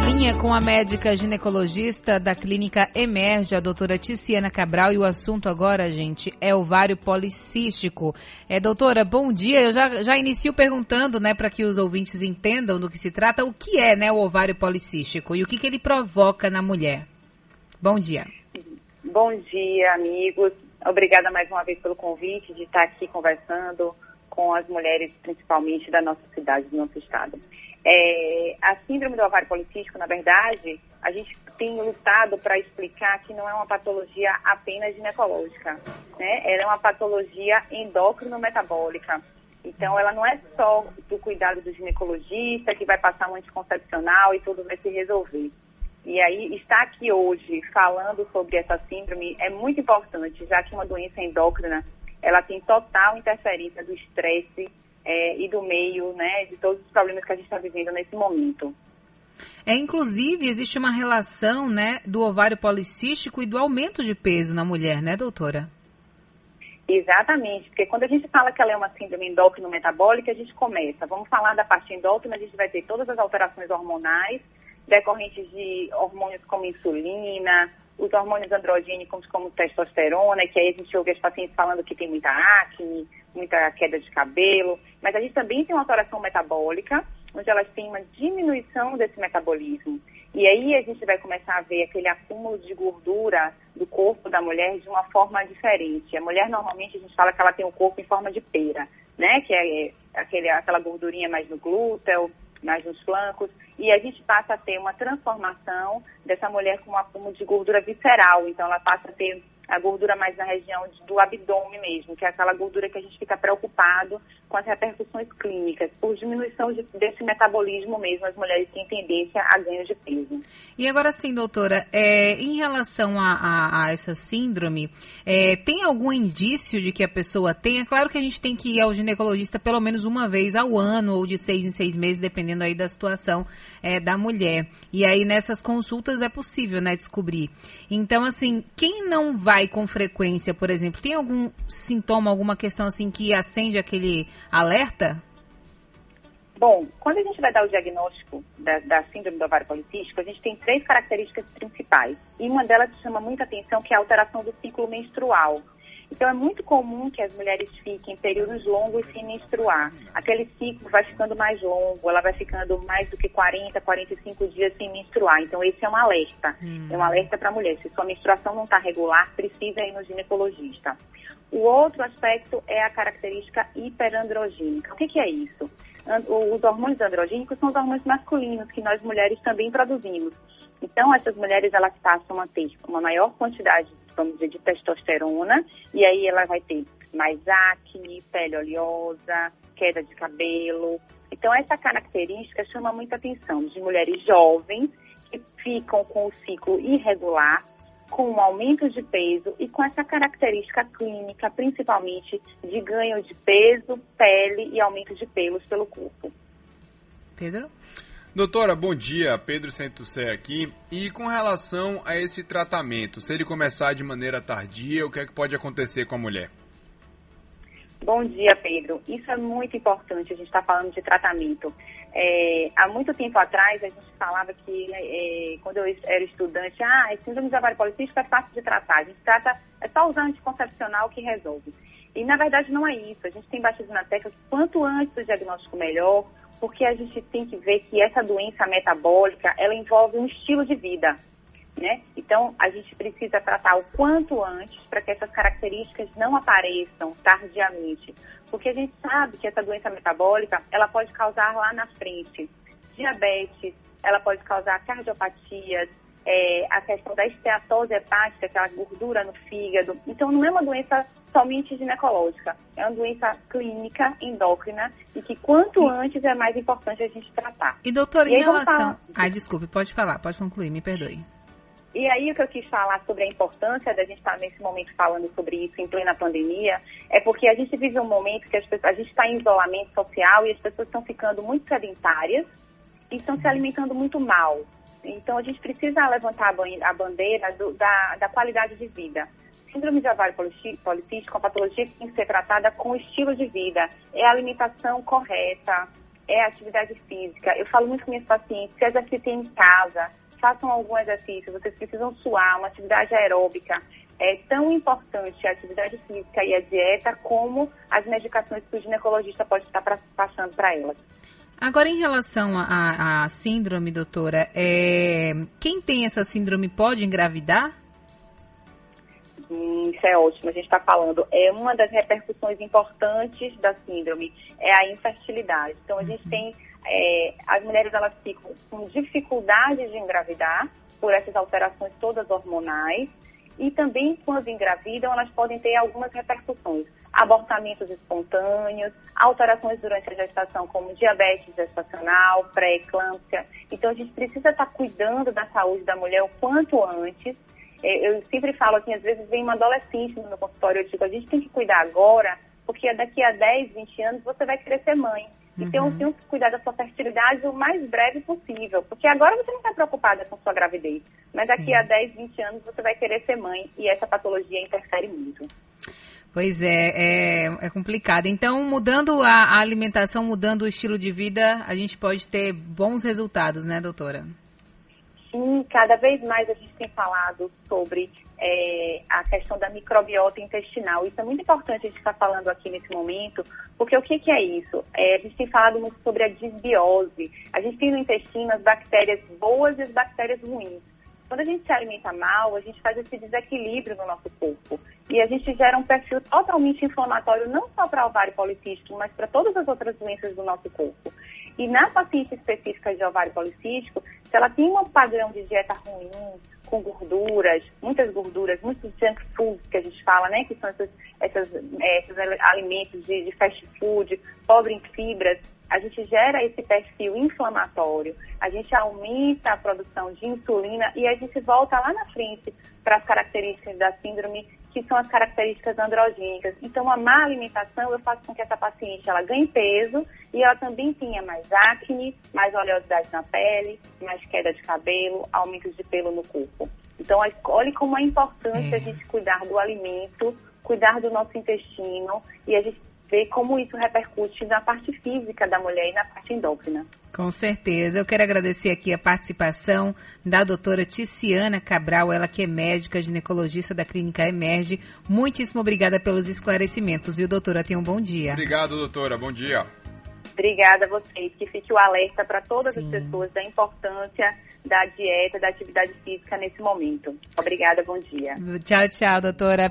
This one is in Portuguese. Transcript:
linha com a médica ginecologista da clínica Emerge, a doutora Ticiana Cabral, e o assunto agora, gente, é ovário policístico. É, doutora, bom dia. Eu já, já inicio perguntando, né, para que os ouvintes entendam do que se trata, o que é, né, o ovário policístico e o que, que ele provoca na mulher. Bom dia. Bom dia, amigos. Obrigada mais uma vez pelo convite de estar aqui conversando com as mulheres, principalmente da nossa cidade, do nosso estado. É, a síndrome do ovário policístico, na verdade, a gente tem lutado para explicar que não é uma patologia apenas ginecológica, né? Ela é uma patologia endócrino-metabólica. Então, ela não é só do cuidado do ginecologista que vai passar um anticoncepcional e tudo vai se resolver. E aí, estar aqui hoje falando sobre essa síndrome é muito importante, já que uma doença endócrina, ela tem total interferência do estresse é, e do meio, né, de todos os problemas que a gente está vivendo nesse momento. É, inclusive, existe uma relação, né, do ovário policístico e do aumento de peso na mulher, né, doutora? Exatamente, porque quando a gente fala que ela é uma síndrome endócrino-metabólica, a gente começa, vamos falar da parte endócrina, a gente vai ter todas as alterações hormonais, decorrentes de hormônios como insulina, os hormônios androgênicos como testosterona, que aí a gente ouve as pacientes falando que tem muita acne, muita queda de cabelo, mas a gente também tem uma alteração metabólica, onde elas têm uma diminuição desse metabolismo. E aí a gente vai começar a ver aquele acúmulo de gordura do corpo da mulher de uma forma diferente. A mulher normalmente a gente fala que ela tem o corpo em forma de pera, né? Que é aquele, aquela gordurinha mais no glúteo, mais nos flancos, e a gente passa a ter uma transformação dessa mulher com um acúmulo de gordura visceral. Então ela passa a ter a gordura mais na região do abdômen mesmo, que é aquela gordura que a gente fica preocupado com as repercussões clínicas, por diminuição de, desse metabolismo mesmo, as mulheres têm tendência a ganho de peso. E agora sim, doutora, é, em relação a, a, a essa síndrome, é, tem algum indício de que a pessoa tem? É claro que a gente tem que ir ao ginecologista pelo menos uma vez ao ano, ou de seis em seis meses, dependendo aí da situação é, da mulher. E aí nessas consultas é possível, né, descobrir. Então, assim, quem não vai com frequência, por exemplo, tem algum sintoma, alguma questão assim que acende aquele alerta? Bom, quando a gente vai dar o diagnóstico da, da, síndrome do ovário policístico, a gente tem três características principais. E uma delas chama muita atenção, que é a alteração do ciclo menstrual. Então é muito comum que as mulheres fiquem períodos longos sem menstruar. Aquele ciclo vai ficando mais longo, ela vai ficando mais do que 40, 45 dias sem menstruar. Então esse é um alerta. Hum. É um alerta para a mulher. Se sua menstruação não está regular, precisa ir no ginecologista. O outro aspecto é a característica hiperandrogênica. O que, que é isso? Os hormônios androgênicos são os hormônios masculinos que nós mulheres também produzimos. Então, essas mulheres elas passam a ter uma maior quantidade, vamos dizer, de testosterona, e aí ela vai ter mais acne, pele oleosa, queda de cabelo. Então, essa característica chama muita atenção de mulheres jovens que ficam com o ciclo irregular, com um aumento de peso e com essa característica clínica, principalmente de ganho de peso, pele e aumento de pelos pelo corpo. Pedro? Doutora, bom dia. Pedro Centucé aqui. E com relação a esse tratamento, se ele começar de maneira tardia, o que é que pode acontecer com a mulher? Bom dia, Pedro. Isso é muito importante, a gente está falando de tratamento. É, há muito tempo atrás, a gente falava que, é, quando eu era estudante, ah, esse síndrome de ovário policístico é fácil de tratar. A gente trata, é só usar anticoncepcional que resolve. E, na verdade, não é isso. A gente tem batido na tecla quanto antes o diagnóstico melhor, porque a gente tem que ver que essa doença metabólica, ela envolve um estilo de vida. Né? Então, a gente precisa tratar o quanto antes para que essas características não apareçam tardiamente. Porque a gente sabe que essa doença metabólica, ela pode causar lá na frente diabetes, ela pode causar cardiopatias, é, a questão da esteatose hepática, aquela gordura no fígado. Então, não é uma doença somente ginecológica, é uma doença clínica, endócrina, e que quanto e... antes é mais importante a gente tratar. E, doutora, em relação... Falar... Ai, desculpe, pode falar, pode concluir, me perdoe. E aí o que eu quis falar sobre a importância da gente estar nesse momento falando sobre isso em plena pandemia, é porque a gente vive um momento que as pessoas, a gente está em isolamento social e as pessoas estão ficando muito sedentárias e estão se alimentando muito mal. Então a gente precisa levantar a bandeira do, da, da qualidade de vida. Síndrome de ovário policístico é uma patologia que tem que ser tratada com estilo de vida. É a alimentação correta, é a atividade física. Eu falo muito com minhas pacientes, se exercitem em casa, façam algum exercício, vocês precisam suar, uma atividade aeróbica. É tão importante a atividade física e a dieta como as medicações que o ginecologista pode estar pra, passando para elas. Agora, em relação à síndrome, doutora, é, quem tem essa síndrome pode engravidar? Isso é ótimo, a gente está falando. É uma das repercussões importantes da síndrome, é a infertilidade. Então, a gente uhum. tem, é, as mulheres elas ficam com dificuldade de engravidar por essas alterações todas hormonais e também quando engravidam elas podem ter algumas repercussões abortamentos espontâneos, alterações durante a gestação, como diabetes gestacional, pré-eclâmpsia. Então, a gente precisa estar cuidando da saúde da mulher o quanto antes. É, eu sempre falo assim, às vezes vem uma adolescente no meu consultório, eu digo, a gente tem que cuidar agora, porque daqui a 10, 20 anos você vai querer ser mãe. Então, uhum. tem que cuidar da sua fertilidade o mais breve possível. Porque agora você não está preocupada com sua gravidez. Mas daqui Sim. a 10, 20 anos você vai querer ser mãe. E essa patologia interfere muito. Pois é, é, é, complicado. Então, mudando a, a, alimentação, mudando o estilo de vida, a gente pode ter bons resultados, né, doutora? Sim, cada vez mais a gente tem falado sobre é, a questão da microbiota intestinal. Isso é muito importante a gente estar falando aqui nesse momento, porque o que, que é isso? É, a gente tem falado muito sobre a disbiose. A gente tem no intestino as bactérias boas e as bactérias ruins. Quando a gente se alimenta mal, a gente faz esse desequilíbrio no nosso corpo. E a gente gera um perfil totalmente inflamatório, não só para ovário policístico, mas para todas as outras doenças do nosso corpo. E na paciente específica de ovário policístico, se ela tem um padrão de dieta ruim, com gorduras, muitas gorduras, muitos junk foods que a gente fala, né? Que são esses, essas, é, esses alimentos de, de fast food, pobre em fibras, a gente gera esse perfil inflamatório, a gente aumenta a produção de insulina e a gente volta lá na frente para as características da síndrome, que são as características androgênicas. Então, a má alimentação eu faço com que essa paciente ela ganhe peso e ela também tenha mais acne, mais oleosidade na pele, mais queda de cabelo, aumento de pelo no corpo. Então, olhe como é importante a gente cuidar do alimento, cuidar do nosso intestino e a gente ver como isso repercute na parte física da mulher e na parte endócrina. Com certeza. Eu quero agradecer aqui a participação da doutora Ticiana Cabral, ela que é médica ginecologista da Clínica Emerge. Muitíssimo obrigada pelos esclarecimentos, viu, doutora? Tenha um bom dia. Obrigado, doutora. Bom dia. Obrigada a vocês. Que fique o alerta para todas Sim. as pessoas da importância da dieta, da atividade física nesse momento. Obrigada, bom dia. Tchau, tchau, doutora.